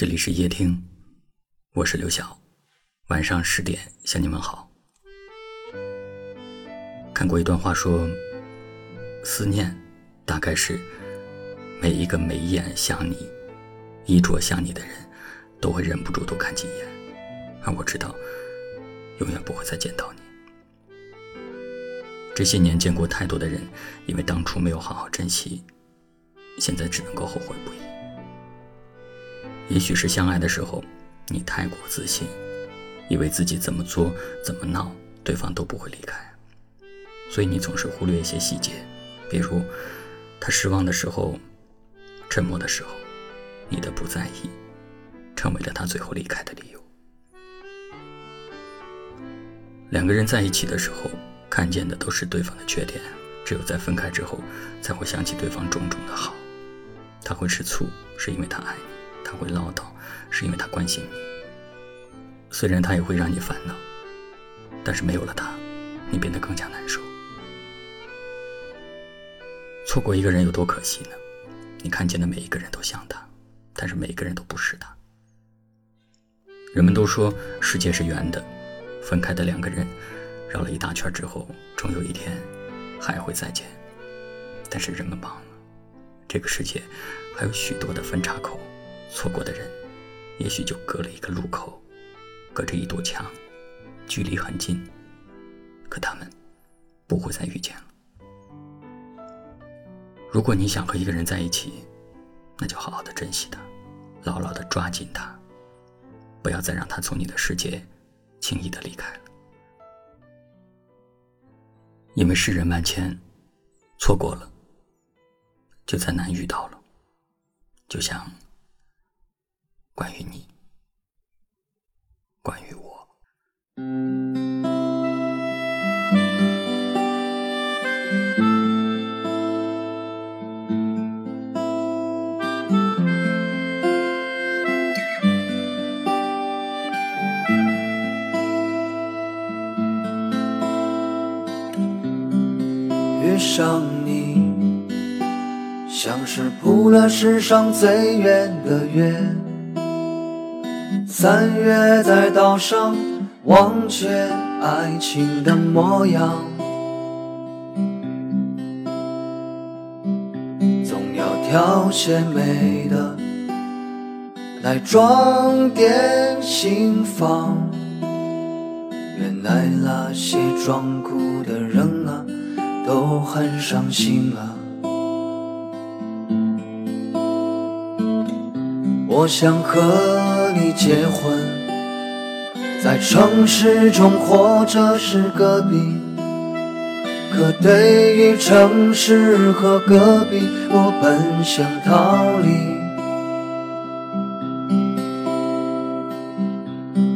这里是夜听，我是刘晓。晚上十点向你们好。看过一段话，说思念大概是每一个眉眼像你、衣着像你的人，都会忍不住多看几眼。而我知道，永远不会再见到你。这些年见过太多的人，因为当初没有好好珍惜，现在只能够后悔不已。也许是相爱的时候，你太过自信，以为自己怎么做、怎么闹，对方都不会离开，所以你总是忽略一些细节，比如他失望的时候、沉默的时候，你的不在意，成为了他最后离开的理由。两个人在一起的时候，看见的都是对方的缺点，只有在分开之后，才会想起对方种种的好。他会吃醋，是因为他爱你。他会唠叨，是因为他关心你。虽然他也会让你烦恼，但是没有了他，你变得更加难受。错过一个人有多可惜呢？你看见的每一个人都像他，但是每一个人都不是他。人们都说世界是圆的，分开的两个人绕了一大圈之后，终有一天还会再见。但是人们忘了，这个世界还有许多的分岔口。错过的人，也许就隔了一个路口，隔着一堵墙，距离很近，可他们不会再遇见了。如果你想和一个人在一起，那就好好的珍惜他，牢牢的抓紧他，不要再让他从你的世界轻易的离开了。因为世人万千，错过了，就再难遇到了，就像。关于你，关于我。遇上你，像是铺了世上最远的圆。三月在岛上忘却爱情的模样，总要挑些美的来装点心房。原来那些装酷的人啊，都很伤心啊。我想和。和你结婚，在城市中或者是隔壁，可对于城市和隔壁，我本想逃离。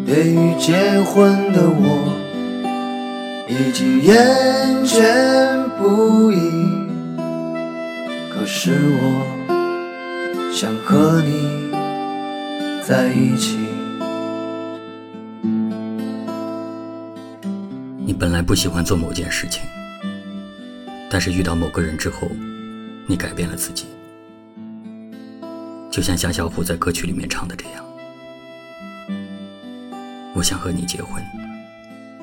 对于结婚的我，已经厌倦不已。可是我想和你。在一起。你本来不喜欢做某件事情，但是遇到某个人之后，你改变了自己。就像夏小虎在歌曲里面唱的这样：“我想和你结婚，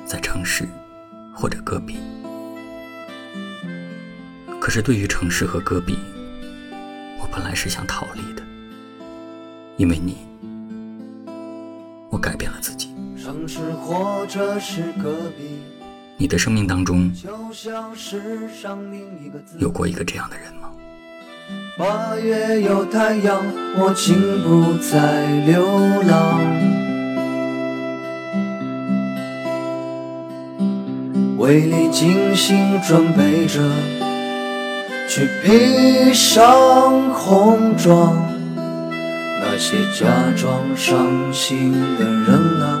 在城市或者戈壁。”可是对于城市和戈壁，我本来是想逃离的，因为你。我改变了自己。你的生命当中有过一个这样的人吗？八月有太阳，我竟不再流浪。为你精心准备着，去披上红妆。那些假装伤心的人啊，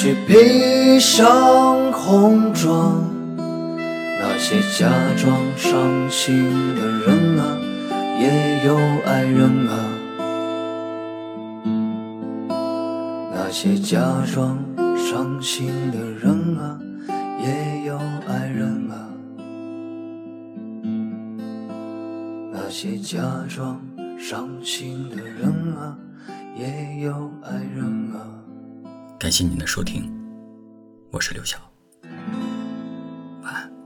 去披上红妆。那些假装伤心的人啊，也有爱人啊。那些假装伤心的人啊，也有爱人啊。那些假装伤心的人啊，也有爱人啊。感谢您的收听我是刘晓。晚安。